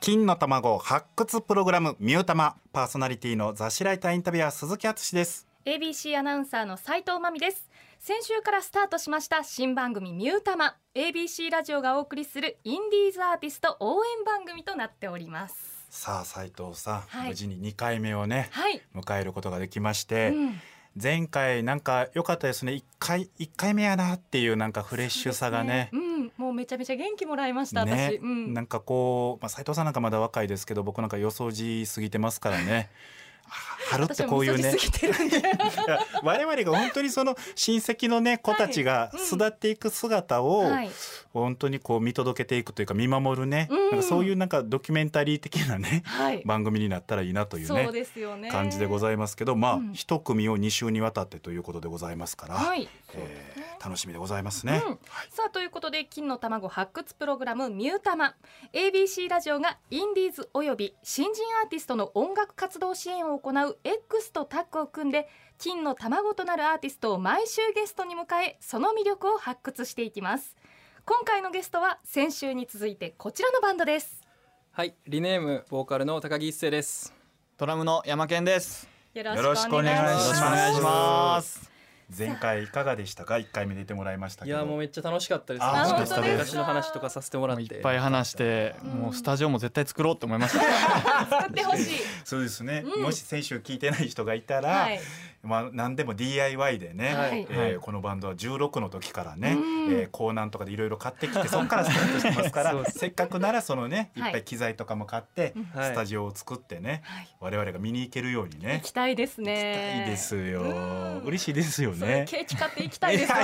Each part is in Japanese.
金の卵発掘プログラムミュータマパーソナリティの雑誌ライターインタビュアー鈴木敦です。ABC アナウンサーの斉藤真美です。先週からスタートしました新番組ミュータマ。ABC ラジオがお送りするインディーズアーティスト応援番組となっております。さあ斉藤さん、はい。無事に2回目をねはい、迎えることができまして、うん。前回なんか良かったですね。1回一回目やなっていうなんかフレッシュさがね。うん、もうめちゃめちゃ元気もらいました、ね。私、うん、なんかこう、まあ、斉藤さんなんかまだ若いですけど僕なんか予想時過ぎてますからね。あ春ってこういうね。我々が本当にその親戚のね子たちがはいうん。巣立っていく姿をはい、本当にこう見届けていくというか見守るね、うん。なんかそういうなんかドキュメンタリー的なねはい、番組になったらいいなというね感じでございますけどまあうん。一組を2週にわたってということでございますから、はい、えー楽しみでございますね。うん。さあということで金の卵発掘プログラムミュータマ ABC ラジオがインディーズおよび新人アーティストの音楽活動支援を行う X とタッグを組んで金の卵となるアーティストを毎週ゲストに迎えその魅力を発掘していきます。今回のゲストは先週に続いてこちらのバンドです。はい、リネームボーカルの高木一生です。ドラムの山健です。よよろしくお願いします前回いかがでしたか？1回目出てもらいましたけど。いやもうめっちゃ楽しかったです。あ本当ですか？昔の話とかさせてもらって。いっぱい話して、もうスタジオも絶対作ろうって思いました。使ってほしい。そうですね、うん。もし先週聞いてない人がいたら、はいまあ何でも DIY でね、はい。えーはい。このバンドは16の時からね、うん。えー、コーナンとかでいろいろ買ってきて そこからスタートしてますからせっかくならそのねい。っはいぱい機材とかも買って、はい。スタジオを作ってね、はい。我々が見に行けるようにね。行きたいです行きねたいですよ、うん。嬉しいですよね。ケーキ買って行きたいです。よ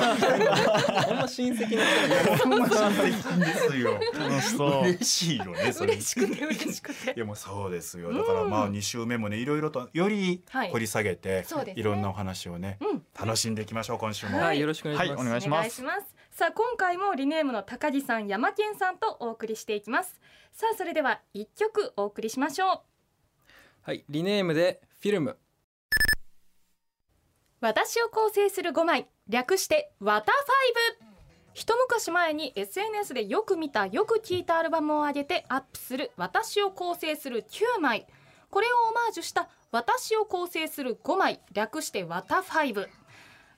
ほんま親戚の人ほんま親戚ですよ。楽しそう。嬉しいよね。それ。嬉しくて嬉しくて。いやもうそうですよ。だからまあ2週目もねいろいろとよりはい。掘り下げて、そうですね。いろんなお話をね、うん。楽しんでいきましょう今週も。はい、よろしくお願いします。はいお願いします。さあ今回もリネームの高木さん山健さんとお送りしていきます。さあそれでは一曲お送りしましょう。はい、リネームでフィルム。私を構成する5枚略してワタファイブ。一昔前に SNS でよく見たよく聞いたアルバムを上げてアップする私を構成する9枚。これをオマージュした私を構成する5枚略してワタファイブ。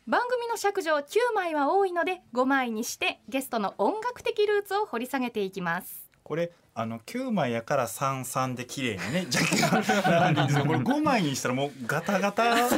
番組の尺上9枚は多いので5枚にしてゲストの音楽的ルーツを掘り下げていきます。これあの9枚やから33で綺麗にねジャケが並んでるんですけどこれ5枚にしたらもうガタガタ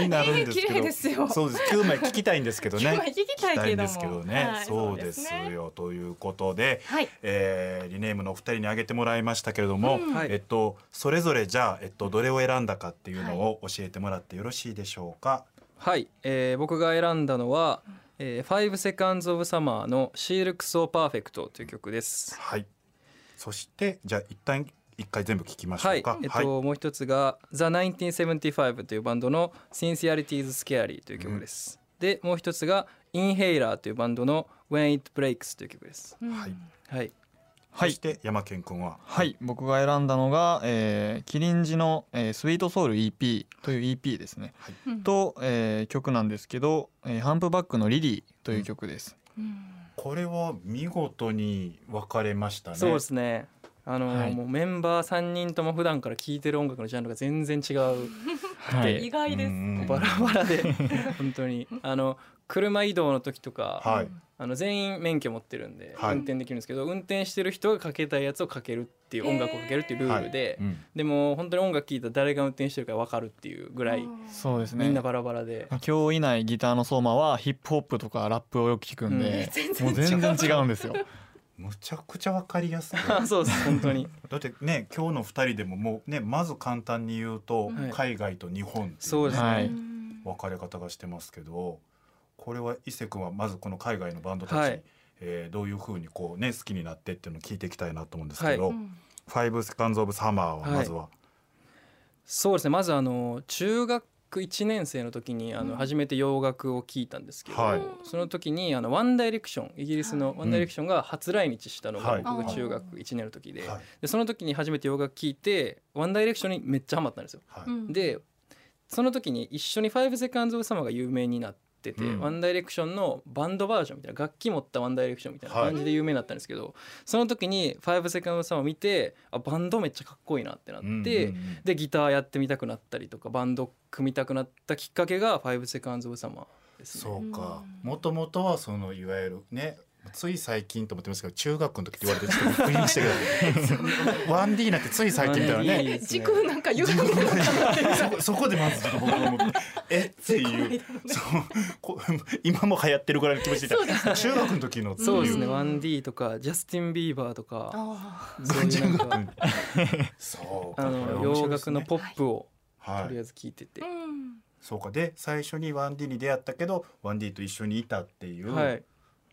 になるんですけええ綺麗ど、ですよ。そうです。9枚聞きたいんですけどね。9枚聞きたいけども。聞きんですけどね、はい。そうですよ。ということで、はい。えーリネームのお二人に挙げてもらいましたけれども、うん。はい。えっとそれぞれじゃあえっとどれを選んだかっていうのを教えてもらってよろしいでしょうか？はい、えー、僕が選んだのは、えー、Five Seconds of Summer の She Looks So Perfect という曲です。はい。そしてじゃあ一旦一回全部聞きましょはいうか。、えっと、もう一つが The 1975というバンドの Sincerity is Scary という曲です。で、もう一つが Inhaler というバンドの When It Breaks という曲です。うんはいはい。はいそして山健君は？はい、僕が選んだのが、えー、キリンジの、えー、スイートソウル EP という EP ですね。うんと、えー、曲なんですけど、えー、ハンプバックのリリーという曲です。うんこれは見事に分かれましたね。そうですね。あの、はいもうメンバー3人とも普段から聴いてる音楽のジャンルが全然違うはで意外ですバラバラで本当にあの車移動の時とか、はい。あの全員免許持ってるんで、はい。運転できるんですけど運転してる人がかけたいやつをかけるっていう音楽をかけるっていうルールで、うん。でも本当に音楽聴いたら誰が運転してるか分かるっていうぐらいそうですね。みんなバラバラで、今日いないギターの相馬はヒップホップとかラップをよく聞くんで、もう全然違うんですよ。むちゃくちゃ分かりやすく。そうです本当にだってね今日の二人でももうねまず簡単に言うと、はい。海外と日本っていう,、そうですね、はい。分かれ方がしてますけどこれは伊勢君はまずこの海外のバンドたち、はい。えーどういうふうにこうね好きになってっていうのを聞いていきたいなと思うんですけど、はファイブセカンズオブサマーはまずは、そうですね。まずあの中学1年生の時にあの初めて洋楽を聴いたんですけど、はい。その時にあのワンダイレクションイギリスのワンダイレクションが初来日したのがはい。僕が中学1年の時で,、はい。でその時に初めて洋楽聴いてワンダイレクションにめっちゃハマったんですよ。はい。うん。でその時に一緒に「5 Seconds of Summer」が有名になってってて、うん。ワンダイレクションのバンドバージョンみたいな楽器持ったワンダイレクションみたいな感じで有名になったんですけど、その時に「5 Seconds Summer」見てあバンドめっちゃかっこいいなってなって、うんうんうん。でギターやってみたくなったりとかバンド組みたくなったきっかけが「5 Seconds of Summer」ですね。そうか。うんもともとはそのいわゆるねつい最近と思ってますけど中学の時って言われてちょっとびっくりましたけど 1D なんてつい最近みたいな 1D ね時空なんか歪んでるそこそこでまずちょっと僕もえっていう。そう。こ今も流行ってるぐらいの気持ちで中学の時のそうですね、うん 1D とかジャスティン・ビーバーとかあそういうなんかそうかあの洋楽のポップをはいとりあえず聞いてて、そうか。で最初に 1D に出会ったけど 1D と一緒にいたっていう、はい、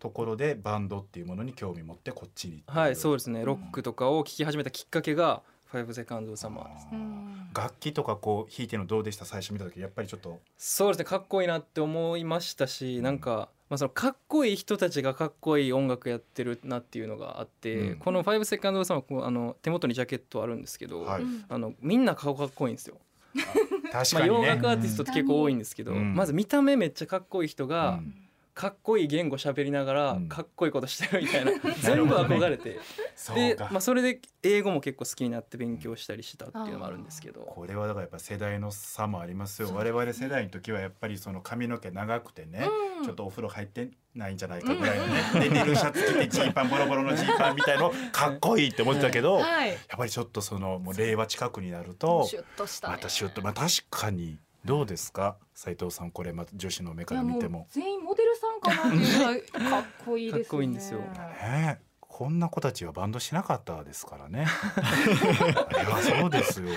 ところでバンドっていうものに興味持ってこっちにはい、そううですね。ロックとかを聴き始めたきっかけが「5 Seconds of Summer」ですうん。楽器とかこう弾いてるのどうでした？最初見た時やっぱりちょっと。そうですね。かっこいいなって思いましたしなんか、まあ、そのかっこいい人たちがかっこいい音楽やってるなっていうのがあって、うん。この「5 Seconds of Summer こう」あの手元にジャケットあるんですけど、はい。うんあのみんな顔かっこいいんですよ。まあ、確かにね、洋楽アーティストって結構多いんですけど、うん。まず見た目めっちゃかっこいい人が、うんかっこいい言語喋りながらうん。かっこいいことしてるみたいな、全部憧れて。で、か、まあ、それで英語も結構好きになって勉強したりしたっていうのもあるんですけど。これはだからやっぱ世代の差もありますよ。我々世代の時はやっぱりその髪の毛長くてね、うん。ちょっとお風呂入ってないんじゃないかぐらいのね、でネルシャツ着てジーパンボロボロのジーパンみたいの かっこいいって思ってたけど、やはい。っぱりちょっとそのもう令和近くになるとシュッとしたね。またシュッとまあ確かにどうですか斉藤さんこれま女子の目から見ても。全員モデルさんかなっていうぐらいかっこいいですねかっこいいんですよねえこんな子たちはバンドしなかったですからね。いやそうですよ。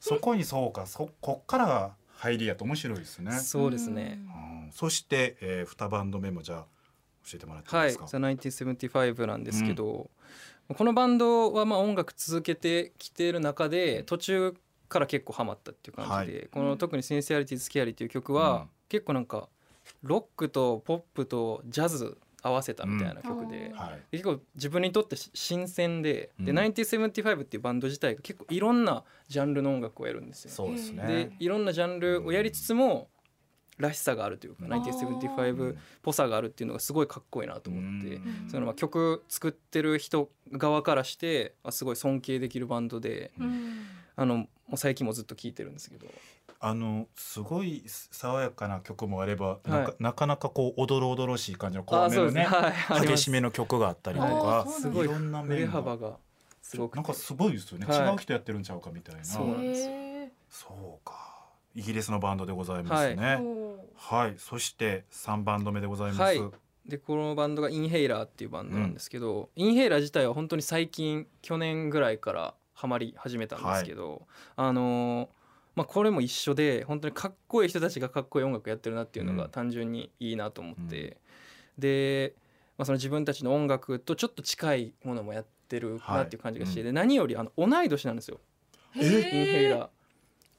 そこにそうかそこっからが入りやと面白いですね。そうですね。うんそして、えー、2バンド目もじゃあ教えてもらっていいはい「ですか？The 1975」なんですけど、このバンドはまあ音楽続けてきている中で途中から結構ハマったっていう感じで、この特に「センシアリティ・スケアリ」っていう曲は、うん。結構なんかロックとポップとジャズ合わせたみたいな曲で、うんはい。結構自分にとってし新鮮で,、でうん1975っていうバンド自体が結構いろんなジャンルの音楽をやるんですよ。そうですでね。いろんなジャンルをやりつつもらしさがあるというかうん。1975っぽさがあるっていうのがすごいかっこいいなと思って、うん。そのまあ曲作ってる人側からしてあすごい尊敬できるバンドでうん。あのもう最近もずっと聴いてるんですけど。あのすごい爽やかな曲もあれば、なはい。かなかなかこうおどろおどろしい感じのあ怖めのね。ねはい激しめの曲があったりとあかー、す。ごいいろんな面が幅がすごくて。なんかすごいですよね、はい違う人やってるんちゃうかみたいな。そうなんですそうか。イギリスのバンドでございますね。はい、そして三バンド目でございます、はい。でこのバンドがインヘイラーっていうバンドなんですけど、インヘイラー自体は本当に最近去年ぐらいからハマり始めたんですけど、あのーまあ、これも一緒で本当にかっこいい人たちがかっこいい音楽やってるなっていうのうん。が単純にいいなと思って、で、まあ、その自分たちの音楽とちょっと近いものもやってるなっていう感じがして、はいで何よりあの同い年なんですよ。へインヘイーラ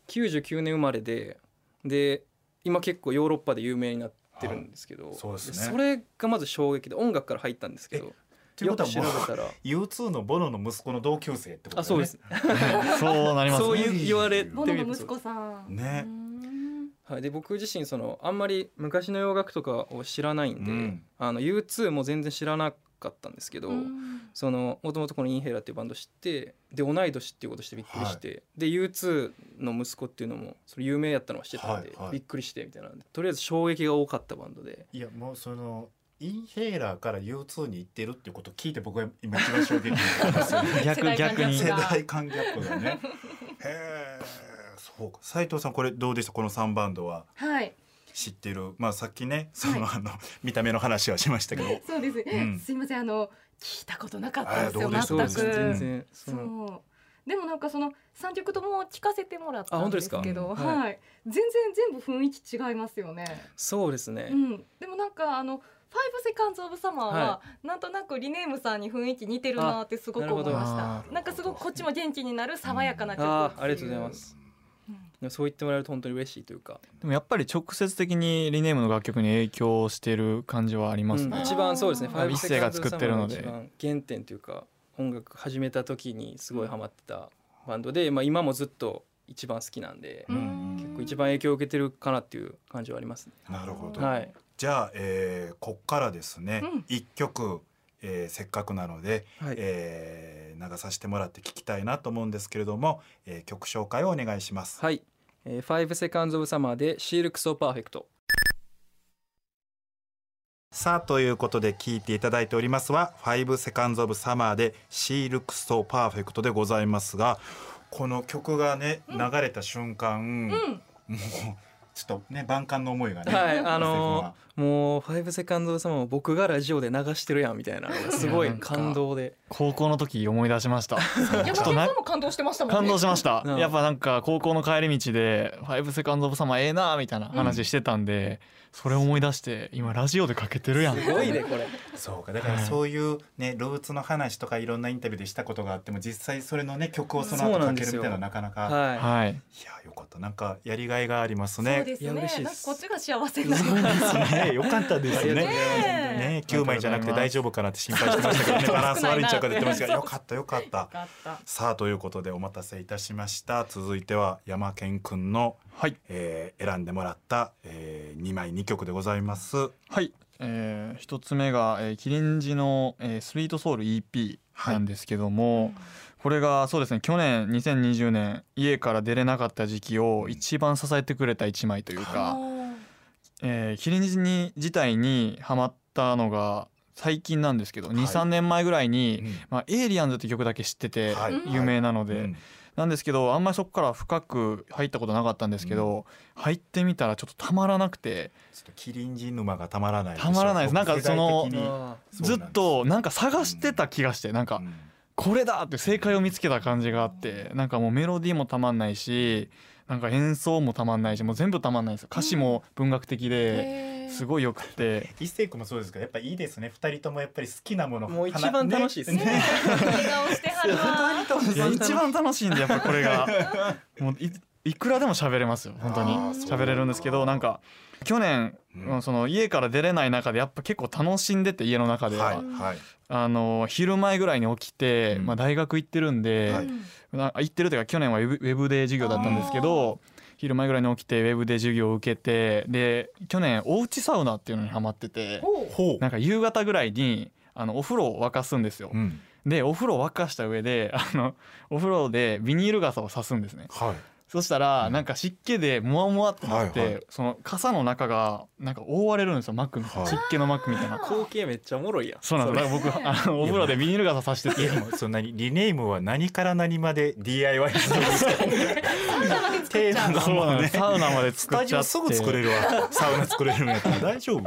ー。99年生まれでで今結構ヨーロッパで有名になってるんですけど、いそね。それがまず衝撃で音楽から入ったんですけどというこたら。U2 のボノの息子の同級生ってことあそうです、そうなりますね。そういう言われてボノみるとの息子さんね。うん。はい、で僕自身そのあんまり昔の洋楽とかを知らないんで、うん。あの U2 も全然知らなかったんですけど、うん。そのもともとこのインヘイラーっていうバンド知ってで同い年っていうことしてびっくりして、で U2 の息子っていうのもそれ有名やったのは知ってたんで、はいはい。びっくりしてみたいなんでとりあえず衝撃が多かったバンドで。いやもうそのインヘイラーから U2 に行ってるっていうことを聞いて僕は今一番衝撃なんですよ。ね 逆世代間逆に世代間ギャップがね。へえそうか。斉藤さんこれどうでした？この3バンドは。はい。知ってる？まあさっきねその、あの見た目の話はしましたけど。そうです、うん。すいませんあの聞いたことなかったんですよあーどうでした？全く。そうですね全然そう。でもなんかその三曲とも聞かせてもらったんですけど、うんはい、全然全部雰囲気違いますよね。そうですね、うん、でもなんかあの。ファイブセカンズオブサマーは、はなんとなくリネームさんに雰囲気似てるなってすごく思いましあた。なんかすごくこっちも元気になる爽やかな曲。あってーありがとうございます。そう言ってもらえると本当に嬉しいというか、でもやっぱり直接的にリネームの楽曲に影響してる感じはありますね、うん。一番そうですね。あーファイブ一世が作ってるので。一番原点というか音楽始めた時にすごいハマってたバンドで、まあ、今もずっと一番好きなんで、うん。結構一番影響を受けてるかなっていう感じはありますね。なるほど、はい、じゃあ、えー、こっからですね、うん。一曲、えーせっかくなので、はい。えー流させてもらって聞きたいなと思うんですけれども、えー曲紹介をお願いします。はい、えー、5 Seconds of Summer でシールクソパーフェクトさあということで聞いていただいておりますは「5 Seconds of Summer」で「She Looks So Perfect」でございますがこの曲がね流れた瞬間、うん。もうちょっとね万感の思いがね、はい。あのーー、もう5 Seconds of Summer を僕がラジオで流してるやんみたいなすごい感動で。高校の時思い出しました。山ちょっとも感動してましたもんね。感動しました、うん。やっぱなんか高校の帰り道で「5セカンド・オブ・サマーええな」みたいな話してたんで、それ思い出して今ラジオでかけてるやん。すごいねこれ。そうか。だからはい。そういうねルーツの話とかいろんなインタビューでしたことがあっても実際それのね曲をその後かけるみたいなのはなかなか、ははい。いやよかった。なんかやりがいがありますそうね。ですいや嬉しいねこっちが幸せになりそうますですねよかったですよね。ね9枚じゃなくて大丈夫かなって心配してましたけどねバランス悪いんちゃうかって言ってましたがよかったよかった。よかったさあということでお待たせいたしました。続いては山健くんの、はい。えー選んでもらった、え2枚2曲でございます。はい、えー、一つ目が、えー、キリンジの、えー、スイートソウル EP なんですけども、これがそうですね去年2020年家から出れなかった時期を一番支えてくれた一枚というか、えー、キリンジに自体にハマったのが最近なんですけど、はい。23年前ぐらいに「まあ、エイリアンズ」って曲だけ知っててはい。有名なので、うん。なんですけどあんまりそこから深く入ったことなかったんですけど、入ってみたらちょっとたまらなくて。ちょっとキリンジ沼がたまらないたまらないです。なんかそのずっとなんか探してた気がしてなんかうん。これだって正解を見つけた感じがあってなんかもうメロディーもたまんないしなんか演奏もたまんないしもう全部たまんないんですよ。歌詞も文学的ですごいよくて。一星君もそうですけどやっぱいいですね。二人ともやっぱり好きなものもう一番楽しいですね。ね。一番楽しいんでやっぱこれが。もういいくらでも喋れますよ本当に。喋れるんですけどなんか去年、うん。その家から出れない中でやっぱ結構楽しんでて家の中では、はいはい。あの昼前ぐらいに起きて、うん。まあ、大学行ってるんで、はい。な行ってるというか去年はウェブウェブで授業だったんですけど昼前ぐらいに起きてウェブで授業を受けてで去年おうちサウナっていうのにハマっててなんか夕方ぐらいにあのお風呂を沸かすんですよ。うん。でお風呂を沸かした上であのお風呂でビニール傘をさすんですね。はいそしたらなんか湿気でモワモワってなって、はいはい。その傘の中がなんか覆われるんですよ膜みたいな、はい。湿気の膜みたいな。光景めっちゃおもろいやん。そうなんで僕あのお風呂でビニール傘さしてて。いやもうそんなにリネームは何から何まで DIY するんです。かサウナまで作っちゃうのそうなんですサウナまでス作っちゃって。タジオすぐ作れるわ。サウナ作れるんやったら大丈夫。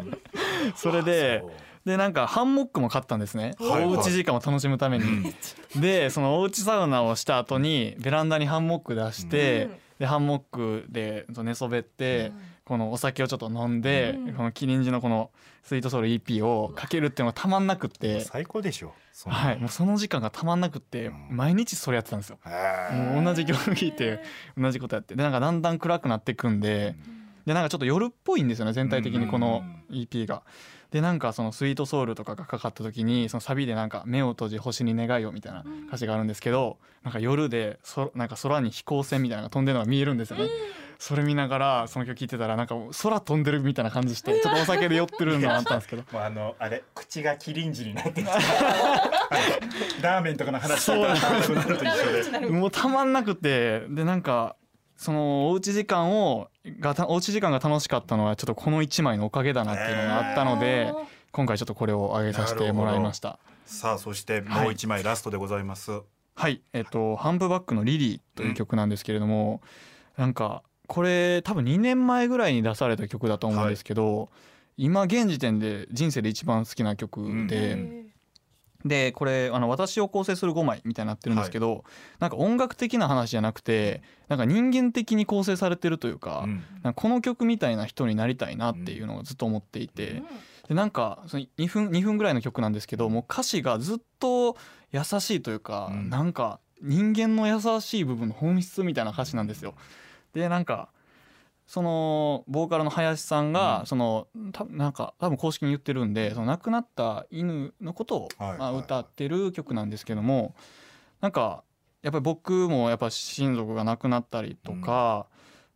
それでそうでなんかハンモックも買ったんですね、はいおうち時間を楽しむために、でそのおうちサウナをした後にベランダにハンモック出して、うん。でハンモックで寝そべって、このお酒をちょっと飲んで、うん。このキリンジのこのスイートソウル EP をかけるっていうのがたまんなくって、最高でしょはい、もうその時間がたまんなくって、うん。毎日それやってたんですよ。もう同じ曲聴いて同じことやって。でなんかだんだん暗くなってくんででなんかちょっと夜っぽいんですよね全体的にこの EP が。でなんかその「スイートソウル」とかがかかった時にそのサビでなんか「目を閉じ星に願いを」みたいな歌詞があるんですけどなんか夜でそなんか空に飛行船みたいなのが飛んでるのが見えるんですよね。それ見ながらその曲聴いてたらなんか空飛んでるみたいな感じしてちょっとお酒で酔ってるのがあったんですけど。もうあのあれ口がキリンジになってるラーメンとかの話そうなんそうなると一緒で。もうたまんなくてでなんかそのおうち時間をがたおうち時間が楽しかったのはちょっとこの1枚のおかげだなっていうのがあったので今回ちょっとこれを上げさせてもらいました。さあそしてもう一枚ラストでございます、はい。えっと「ハンプバックのリリー」という曲なんですけれども、なんかこれ多分2年前ぐらいに出された曲だと思うんですけど、今現時点で人生で一番好きな曲で、うんでこれあの私を構成する5枚みたいになってるんですけど、なんか音楽的な話じゃなくてなんか人間的に構成されてるというか,、うん。かこの曲みたいな人になりたいなっていうのをずっと思っていて、でなんかその2分2分ぐらいの曲なんですけどもう歌詞がずっと優しいというか、うん。なんか人間の優しい部分の本質みたいな歌詞なんですよ。でなんかそのボーカルの林さんが、うん。そのたなんか多分公式に言ってるんでその亡くなった犬のことを、まあ、歌ってる曲なんですけどもなんかやっぱり僕もやっぱ親族が亡くなったりとか、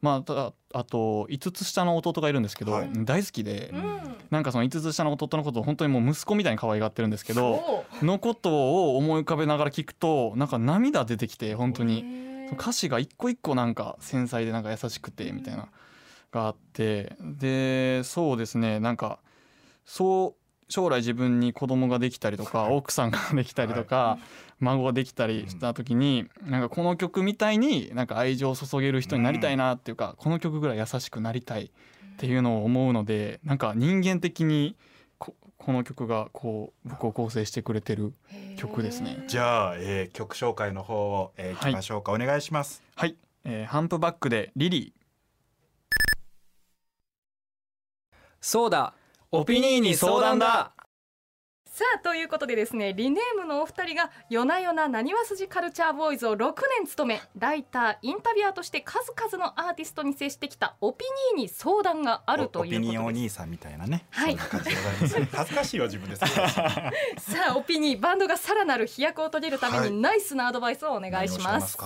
まあただあと5つ下の弟がいるんですけど、はい。大好きで、うん。なんかその5つ下の弟のことを本当にもう息子みたいに可愛がってるんですけどおのことを思い浮かべながら聞くとなんか涙出てきて本当に。歌詞が一個一個なんか繊細でなんか優しくてみたいながあってでそうですねなんかそう将来自分に子供ができたりとか奥さんができたりとか孫ができたりした時になんかこの曲みたいになんか愛情を注げる人になりたいなっていうかこの曲ぐらい優しくなりたいっていうのを思うのでなんか人間的にここの曲がこう僕を構成してくれてる曲ですね。じゃあ、えー曲紹介の方を、えー、い。きましょうか、お願いします。はい、えーハンプバックでリリーそうだ。オピニーに相談だ。さあということでですねリネームのお二人が夜な夜ななにわ筋カルチャーボーイズを6年務めライターインタビュアーとして数々のアーティストに接してきたオピニーに相談があるとおオピニオンおいうことです兄さんみたいなね、はい。恥ずかしいわ自分ですさあオピニーバンドがさらなる飛躍を遂げるためはい。にナイスなアドバイスをお願いします,、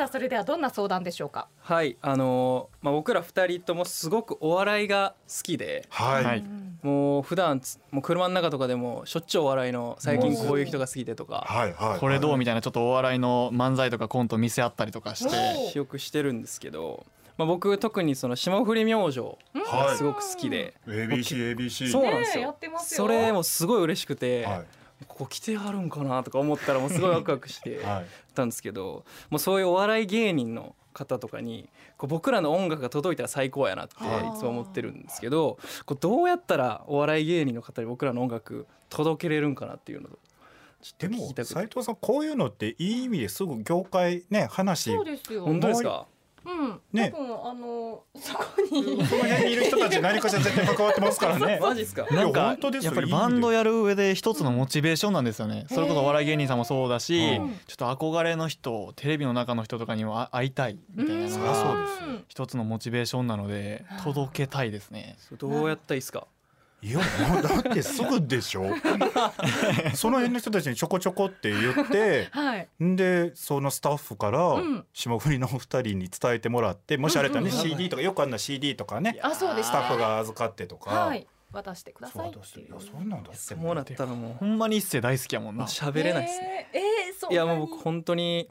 さあそれではどんな相談でしょうか？はいあのーまあ、僕ら2人ともすごくお笑いが好きで。はい、はい。もう普段つもう車の中とかでもしょっちゅうお笑いの最近こういう人が好きでとか。はいはい。これどう？みたいなちょっとお笑いの漫才とかコント見せ合ったりとかして。およくしてるんですけど、まあ、僕特にその霜降り明星はい。がすごく好きで、ABC ABC そうなんですねえやよってますよ。それもすごい嬉しくて、はいここ来てはるんかなとか思ったらもうすごいワクワクして はい。たんですけどもうそういうお笑い芸人の方とかにこう僕らの音楽が届いたら最高やなっていはい。つも思ってるんですけどこうどうやったらお笑い芸人の方に僕らの音楽届けれるんかなっていうのをちょっとでも斉藤さんこういうのっていい意味ですぐ業界ね話そうですよ。本当ですか？うん、ね。多分あのそこに。この辺にいる人たち何かしら絶対関わってますからね。マジですか。なんか本当ですよやっぱりバンドやる上で一つのモチベーションなんですよね。それこそお笑い芸人さんもそうだしうん。ちょっと憧れの人テレビの中の人とかには会いたいみたいなのがそうですよ。ん。一つのモチベーションなので届けたいですね。どうやったらいいですか？いやもうだってすぐでしょ？その辺の人たちにちょこちょこって言ってはい。んでそのスタッフからうん。霜降りのお二人に伝えてもらってもしあれだったらねうん。うんうん CD とかよくあんな CD とかねあそうですスタッフが預かってとか。はい。渡してくださいっていう。やそうなんだってそうなったらもほんまに一世大好きやもんうな。喋れないですね。ねえーえーそんいやもう僕本当に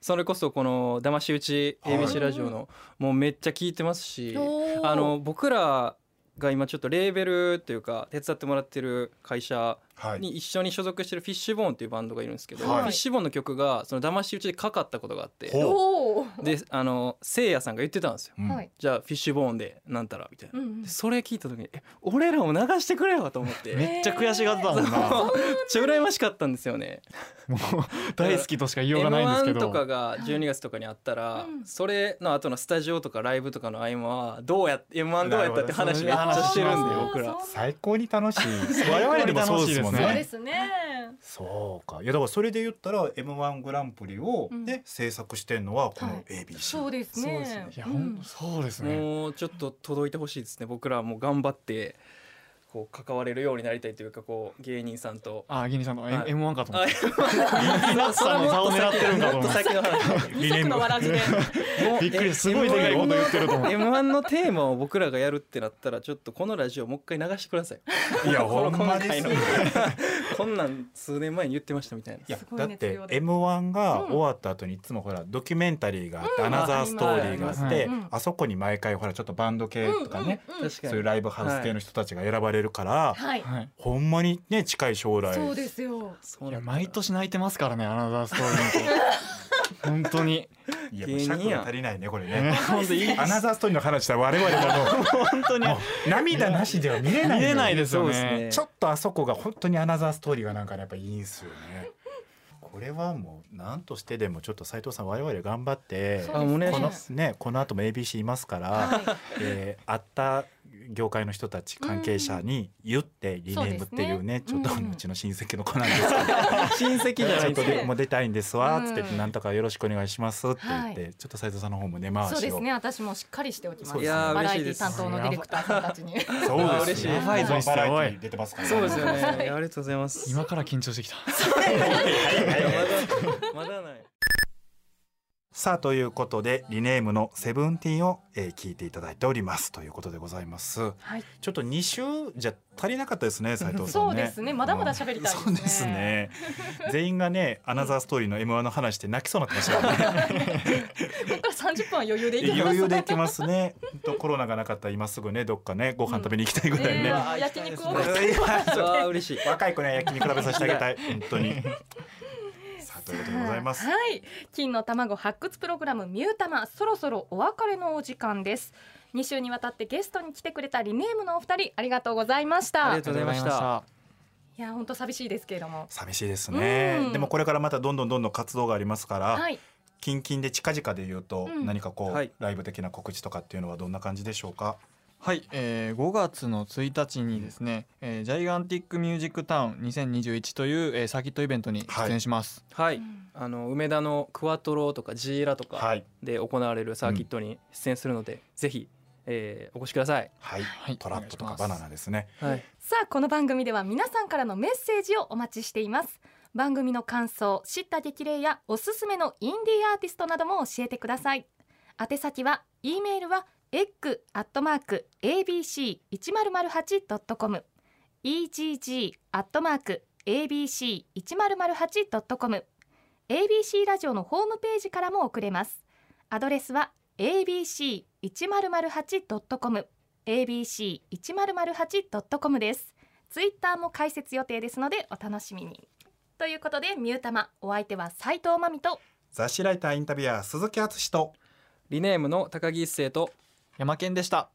それこそこの騙し討ちはい ABC ラジオのもうめっちゃ聞いてますしあの僕らが今ちょっとレーベルというか手伝ってもらってる会社に一緒に所属してるフィッシュボーンっていうバンドがいるんですけど、はい。フィッシュボーンの曲がその騙し討ちでかかったことがあってであのせいやさんが言ってたんですよ。うん。はい。じゃあフィッシュボーンでなんたらみたいな、うんうん。でそれ聞いた時にえ俺らも流してくれよと思って。め っめっちゃ悔しがってたもんな。ちゃ羨ましかったんですよね。もう大好きとしか言いようがないんですけ M1 とかどが12月とかにあったら、うん。それの後のスタジオとかライブとかの合間はどうや M1 どうやったって話めっちゃしてるんで僕ら。最高に楽しい。我々でもそうですもんそうねですね。そうか。いやだからそれで言ったら M1 グランプリをうん。ね制作してんのはこのはい。ABC そうですね。そうですね。いやほん。そうですね。もうちょっと届いてほしいですね。僕らはもう頑張ってこう関われるようになりたいというかこう芸人さんと。あギニさんとはい。M- M1 かと思あってそれはもっとさんの差を狙ってるんかと思っての話二足のわらじで。もうびっくりすごいでかいこと言ってると思って M1 のテーマを僕らがやるってなったらちょっとこのラジオもう一回流してください。いやほんまです こんなん数年前に言ってましたみたいな。いやすごいだって熱量で。M1 がうん終わった後にいつもほらドキュメンタリーがあって、うん。アナザーストーリーがあって、うん。あそこに毎回ほらちょっとバンド系とかね、そういうライブハウス系の人たちが選ばれるから、はい。はい。ほんまにね近い将来。そうですよ。いやそう毎年泣いてますからねアナザーストーリーと 本当に。いや尺が足りないねこれね。ね。本当いいアナザーストーリーの話したら我々がも本当に。うもう涙なしでは見れない見れないですよね。ね。ちょっとあそこが本当にアナザーストーリーがなんかねやっぱいいんすよね。これはもう何としてでもちょっと斉藤さん我々頑張ってこのねこの後も ABC いますから、はい。えー、会った業界の人たち関係者に言ってリネームっていうねちょっとうちの親戚の子なんですけど、親戚じゃないとでもう出たいんですわっつってうん。なんとかよろしくお願いしますって言って、はちょっと斉藤さんの方も根回しを。そうですね私もしっかりしておきます。バラエティ嬉しいです。担当のディレクターさんたちに。そうですね。バラエティー出てますからそうですよね。ありがとうございます。今から緊張してきた。まだないさあということでリネームのセブンティーンを、えー、聞いていただいておりますということでございます。はい、ちょっと2週じゃ足りなかったですね斉藤さんね。そうですねまだまだ喋りたいですねそうですね。全員がねアナザーストーリーの M1 の話で泣きそうになってましたよね。ここから30分は余裕でいきます余裕でいきますね。本当コロナがなかったら今すぐねどっかねご飯食べに行きたいぐらいね。ねえ焼肉を嬉しい若い子には焼肉食べさせてあげたい本当に。ということでございます。はい。金の卵発掘プログラムミュータマそろそろお別れのお時間です。2週にわたってゲストに来てくれたリネームのお二人ありがとうございました。ありがとうございました。いや本当寂しいですけれども。寂しいですね。うん。でもこれからまたどんどんどんどん活動がありますから、はい。近々で近々で言うとうん。何かこう、はい。ライブ的な告知とかっていうのはどんな感じでしょうか？はい、えー、5月の1日にですね、えー、ジャイガンティックミュージックタウン2021という、えー、サーキットイベントに出演します。はい。あの梅田のクワトロとかジーラとかはい。で行われるサーキットに出演するので、ぜひ、えーお越しください。はい、はい。トラップとかバナナですね。はい、さあこの番組では皆さんからのメッセージをお待ちしています。番組の感想知った激励やおすすめのインディーアーティストなども教えてください。宛先は e メールは egg アットマーク abc 一0 0 8 com egg アットマーク abc 一0 0 8 com ABC ラジオのホームページからも送れます。アドレスは abc 一0 0 8 com abc 一0 0 8 com です。ツイッターも開設予定ですのでお楽しみに。ということでミュータマお相手は斉藤真美と雑誌ライターインタビュアー鈴木敦とリネームの高木一生と山県でした。